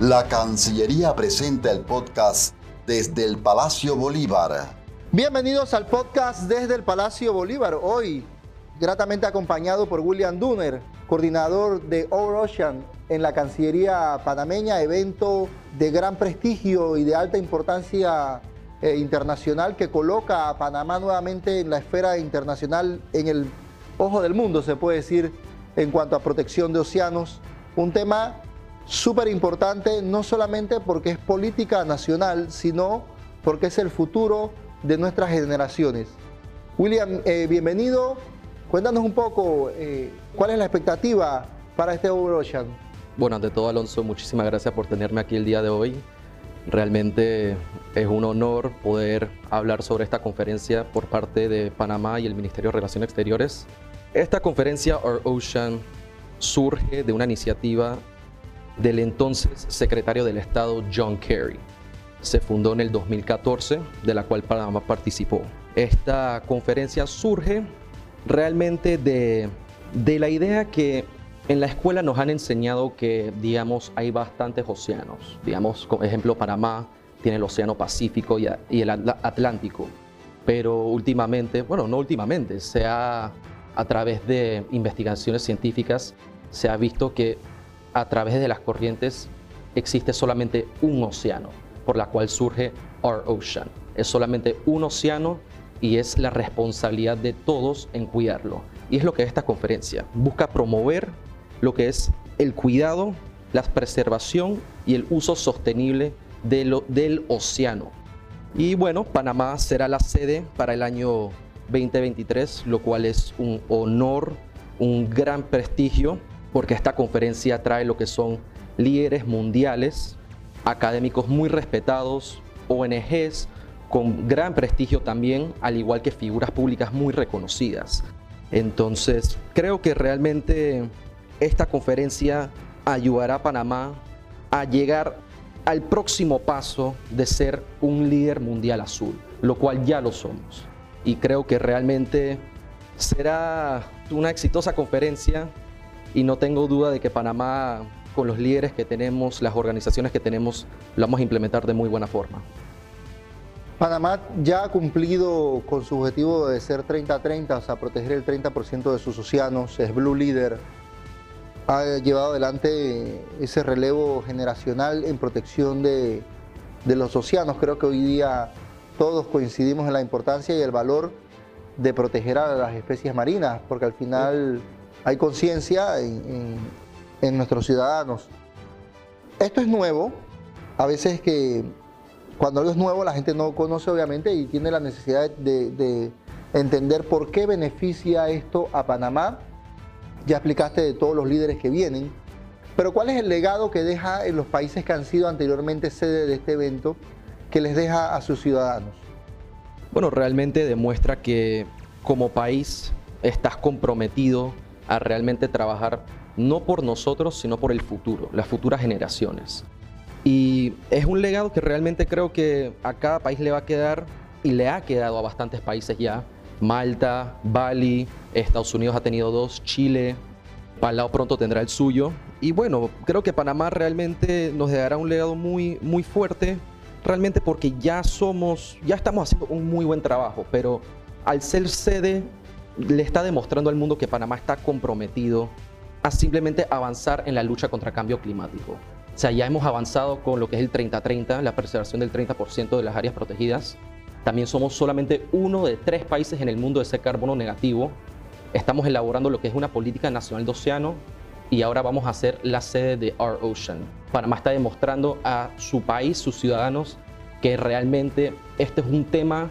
La Cancillería presenta el podcast desde el Palacio Bolívar. Bienvenidos al podcast desde el Palacio Bolívar. Hoy, gratamente acompañado por William Dunner, coordinador de Our Ocean en la Cancillería panameña, evento de gran prestigio y de alta importancia eh, internacional que coloca a Panamá nuevamente en la esfera internacional, en el ojo del mundo, se puede decir, en cuanto a protección de océanos. Un tema súper importante, no solamente porque es política nacional, sino porque es el futuro de nuestras generaciones. William, eh, bienvenido. Cuéntanos un poco eh, cuál es la expectativa para este Ocean. Bueno, ante todo, Alonso, muchísimas gracias por tenerme aquí el día de hoy. Realmente es un honor poder hablar sobre esta conferencia por parte de Panamá y el Ministerio de Relaciones Exteriores. Esta conferencia, Our Ocean, surge de una iniciativa del entonces secretario del Estado John Kerry. Se fundó en el 2014, de la cual Panamá participó. Esta conferencia surge realmente de, de la idea que en la escuela nos han enseñado que, digamos, hay bastantes océanos. Digamos, como ejemplo, Panamá tiene el Océano Pacífico y, el Atlántico. Pero últimamente, bueno, no últimamente, se ha, a través de investigaciones científicas, se ha visto que a través de las corrientes existe solamente un océano, por la cual surge Our Ocean. Es solamente un océano y es la responsabilidad de todos en cuidarlo. Y es lo que esta conferencia busca promover lo que es el cuidado, la preservación y el uso sostenible de del océano. Y bueno, Panamá será la sede para el año 2023, lo cual es un honor, un gran prestigio, porque esta conferencia trae lo que son líderes mundiales, académicos muy respetados, ONGs con gran prestigio también, al igual que figuras públicas muy reconocidas. Entonces, creo que realmente esta conferencia ayudará a Panamá a llegar al próximo paso de ser un líder mundial azul, lo cual ya lo somos. Y creo que realmente será una exitosa conferencia y no tengo duda de que Panamá, con los líderes que tenemos, las organizaciones que tenemos, lo vamos a implementar de muy buena forma. Panamá ya ha cumplido con su objetivo de ser 30-30, o sea, proteger el 30% de sus océanos, es Blue Leader ha llevado adelante ese relevo generacional en protección de, los océanos. Creo que hoy día todos coincidimos en la importancia y el valor de proteger a las especies marinas, porque al final hay conciencia en, nuestros ciudadanos. Esto es nuevo, a veces que cuando algo es nuevo la gente no conoce obviamente y tiene la necesidad de entender por qué beneficia esto a Panamá ya explicaste de todos los líderes que vienen, pero ¿cuál es el legado que deja en los países que han sido anteriormente sede de este evento, que les deja a sus ciudadanos? Bueno, realmente demuestra que como país estás comprometido a realmente trabajar no por nosotros, sino por el futuro, las futuras generaciones. Y es un legado que realmente creo que a cada país le va a quedar y le ha quedado a bastantes países ya, Malta, Bali, Estados Unidos ha tenido dos, Chile, Palau pronto tendrá el suyo. Y bueno, creo que Panamá realmente nos dará un legado muy, muy fuerte, realmente porque ya somos, ya estamos haciendo un muy buen trabajo, pero al ser sede le está demostrando al mundo que Panamá está comprometido a simplemente avanzar en la lucha contra cambio climático. O sea, ya hemos avanzado con lo que es el 30-30, la preservación del 30% de las áreas protegidas. También somos solamente uno de tres países en el mundo de ese carbono negativo. Estamos elaborando lo que es una política nacional de océano y ahora vamos a ser la sede de Our Ocean. Panamá está demostrando a su país, sus ciudadanos, que realmente este es un tema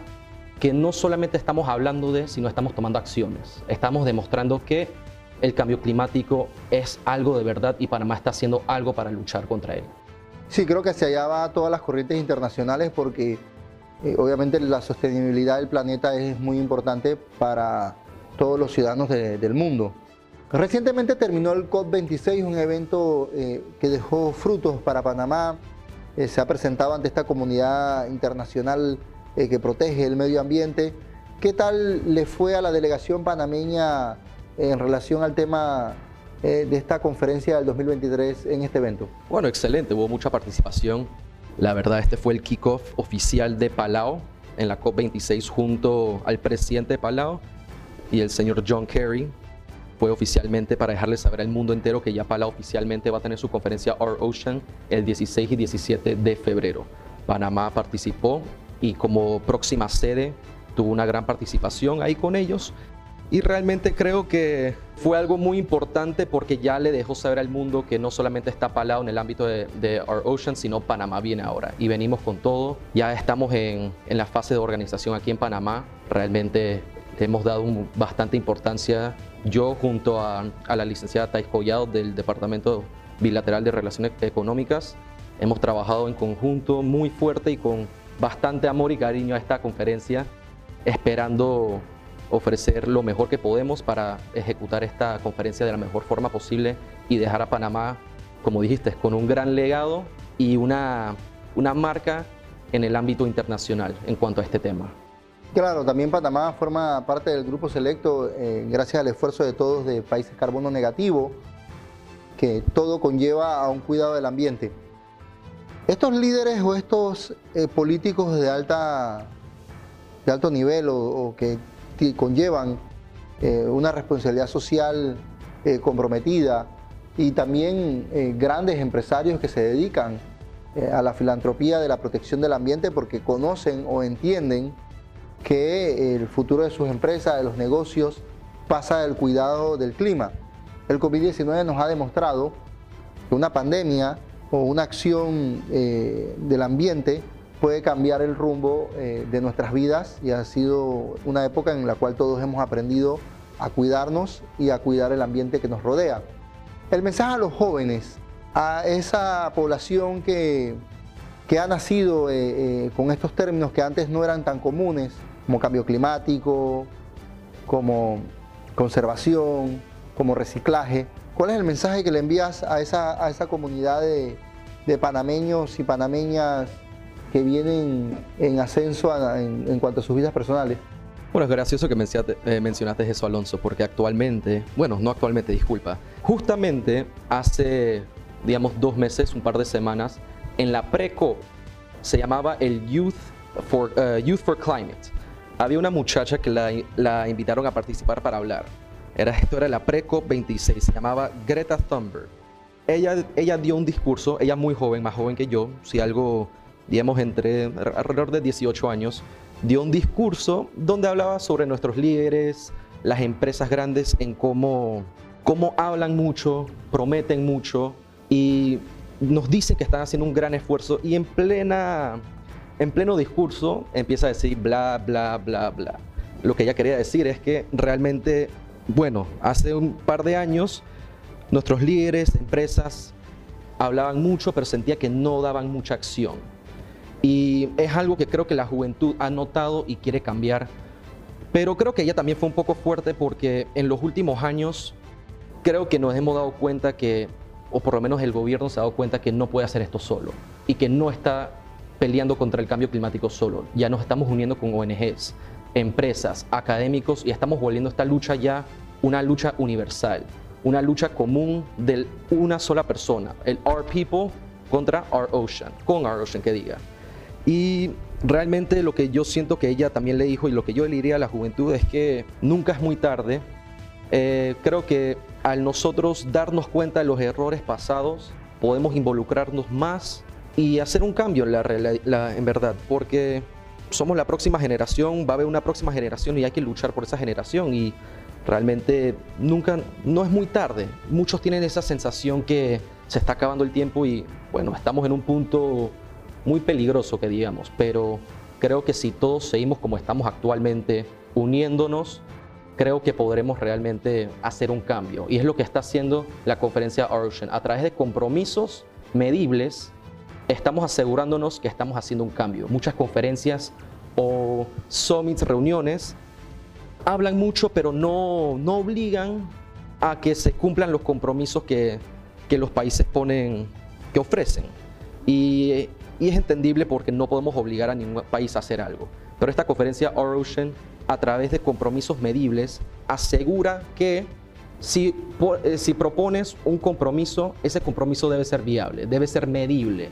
que no solamente estamos hablando de, sino estamos tomando acciones. Estamos demostrando que el cambio climático es algo de verdad y Panamá está haciendo algo para luchar contra él. Sí, creo que hacia allá va todas las corrientes internacionales porque eh, obviamente la sostenibilidad del planeta es muy importante para todos los ciudadanos del mundo. Recientemente terminó el COP26, un evento eh, que dejó frutos para Panamá. Eh, se ha presentado ante esta comunidad internacional que protege el medio ambiente. ¿Qué tal le fue a la delegación panameña en relación al tema eh, de esta conferencia del 2023 en este evento? Bueno, excelente, hubo mucha participación. La verdad, este fue el kickoff oficial de Palau en la COP26 junto al presidente de Palau y el señor John Kerry. Fue oficialmente para dejarle saber al mundo entero que ya Palau oficialmente va a tener su conferencia Our Ocean el 16 y 17 de febrero. Panamá participó y como próxima sede tuvo una gran participación ahí con ellos y realmente creo que fue algo muy importante porque ya le dejó saber al mundo que no solamente está Palau en el ámbito de, Our Ocean, sino Panamá viene ahora. Y venimos con todo. Ya estamos en, la fase de organización aquí en Panamá. Realmente hemos dado bastante importancia. Yo junto a, la licenciada Thais Collado del Departamento Bilateral de Relaciones Económicas, hemos trabajado en conjunto muy fuerte y con bastante amor y cariño a esta conferencia, esperando ofrecer lo mejor que podemos para ejecutar esta conferencia de la mejor forma posible y dejar a Panamá, como dijiste, con un gran legado y una, una marca en el ámbito internacional en cuanto a este tema. Claro, también Panamá forma parte del grupo selecto eh, gracias al esfuerzo de todos de países carbono negativo, que todo conlleva a un cuidado del ambiente. Estos líderes o estos eh, políticos de, alta, de alto nivel o que conllevan eh, una responsabilidad social eh, comprometida y también eh, grandes empresarios que se dedican a la filantropía de la protección del ambiente porque conocen o entienden que el futuro de sus empresas, de los negocios, pasa del cuidado del clima. El COVID-19 nos ha demostrado que una pandemia o una acción del ambiente puede cambiar el rumbo eh, de nuestras vidas y ha sido una época en la cual todos hemos aprendido a cuidarnos y a cuidar el ambiente que nos rodea. El mensaje a los jóvenes, a esa población que, que ha nacido eh, eh, con estos términos que antes no eran tan comunes, como cambio climático, como conservación, como reciclaje. ¿Cuál es el mensaje que le envías a esa, a esa comunidad de, de panameños y panameñas que vienen en ascenso en, cuanto a sus vidas personales. Bueno, es gracioso que eh, mencionaste eso, Alonso, porque actualmente, bueno, no actualmente, disculpa, justamente hace, digamos, dos meses, un par de semanas, en la PRECO se llamaba el Youth for, eh, Youth for Climate. Había una muchacha que la, invitaron a participar para hablar. Era, esto era la PRECO 26, se llamaba Greta Thunberg. Ella, ella dio un discurso, ella muy joven, más joven que yo, si algo digamos, entre alrededor de 18 años, dio un discurso donde hablaba sobre nuestros líderes, las empresas grandes, en cómo, cómo hablan mucho, prometen mucho y nos dicen que están haciendo un gran esfuerzo y en plena en pleno discurso empieza a decir bla bla bla bla. Lo que ella quería decir es que realmente, bueno, hace un par de años nuestros líderes, empresas hablaban mucho, pero sentía que no daban mucha acción. Y es algo que creo que la juventud ha notado y quiere cambiar. Pero creo que ella también fue un poco fuerte porque en los últimos años creo que nos hemos dado cuenta que, o por lo menos el gobierno se ha dado cuenta que no puede hacer esto solo y que no está peleando contra el cambio climático solo. Ya nos estamos uniendo con ONGs, empresas, académicos y estamos volviendo esta lucha ya una lucha universal, una lucha común de una sola persona, el Our People contra Our Ocean, con Our Ocean que diga. Y realmente lo que yo siento que ella también le dijo y lo que yo le diría a la juventud es que nunca es muy tarde. Eh, creo que al nosotros darnos cuenta de los errores pasados, podemos involucrarnos más y hacer un cambio en, verdad, porque somos la próxima generación, va a haber una próxima generación y hay que luchar por esa generación y realmente nunca, no es muy tarde. Muchos tienen esa sensación que se está acabando el tiempo y bueno, estamos en un punto muy peligroso que digamos, pero creo que si todos seguimos como estamos actualmente, uniéndonos, creo que podremos realmente hacer un cambio. Y es lo que está haciendo la conferencia Ocean. A través de compromisos medibles, estamos asegurándonos que estamos haciendo un cambio. Muchas conferencias o summits, reuniones, hablan mucho, pero no, no obligan a que se cumplan los compromisos que, que los países ponen, que ofrecen. Y es entendible porque no podemos obligar a ningún país a hacer algo. Pero esta conferencia Our Ocean, a través de compromisos medibles, asegura que Si, eh, si propones un compromiso, ese compromiso debe ser viable, debe ser medible,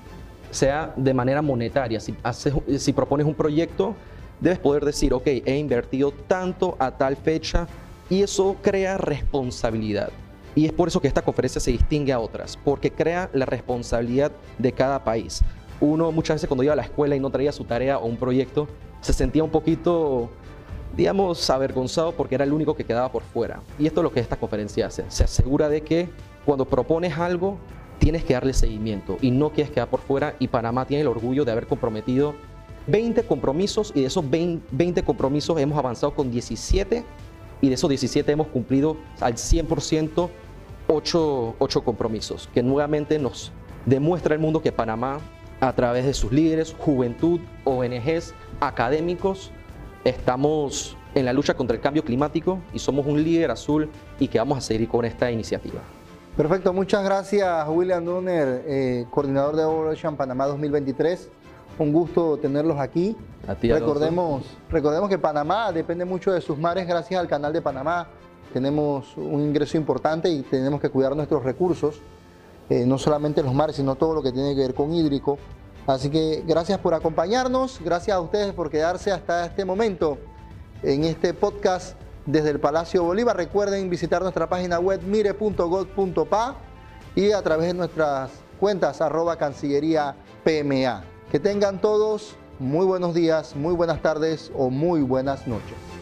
sea de manera monetaria. Si, propones un proyecto, debes poder decir, ok, he invertido tanto a tal fecha y eso crea responsabilidad. Y es por eso que esta conferencia se distingue a otras, porque crea la responsabilidad de cada país. Uno muchas veces cuando iba a la escuela y no traía su tarea o un proyecto, se sentía un poquito, digamos, avergonzado porque era el único que quedaba por fuera. Y esto es lo que esta conferencia hace. Se asegura de que cuando propones algo, tienes que darle seguimiento y no quieres quedar por fuera. Y Panamá tiene el orgullo de haber comprometido 20 compromisos y de esos 20 compromisos hemos avanzado con 17 y de esos 17 hemos cumplido al 100% 8, 8 compromisos, que nuevamente nos demuestra al mundo que Panamá, a través de sus líderes, juventud, ONGs, académicos, estamos en la lucha contra el cambio climático y somos un líder azul y que vamos a seguir con esta iniciativa. Perfecto, muchas gracias William Dunner, eh, coordinador de Ocean Panamá 2023. Un gusto tenerlos aquí. A ti, recordemos, recordemos que Panamá depende mucho de sus mares gracias al canal de Panamá. Tenemos un ingreso importante y tenemos que cuidar nuestros recursos, eh, no solamente los mares, sino todo lo que tiene que ver con hídrico. Así que gracias por acompañarnos, gracias a ustedes por quedarse hasta este momento en este podcast desde el Palacio Bolívar. Recuerden visitar nuestra página web mire.gov.pa y a través de nuestras cuentas arroba Cancillería PMA. Que tengan todos muy buenos días, muy buenas tardes o muy buenas noches.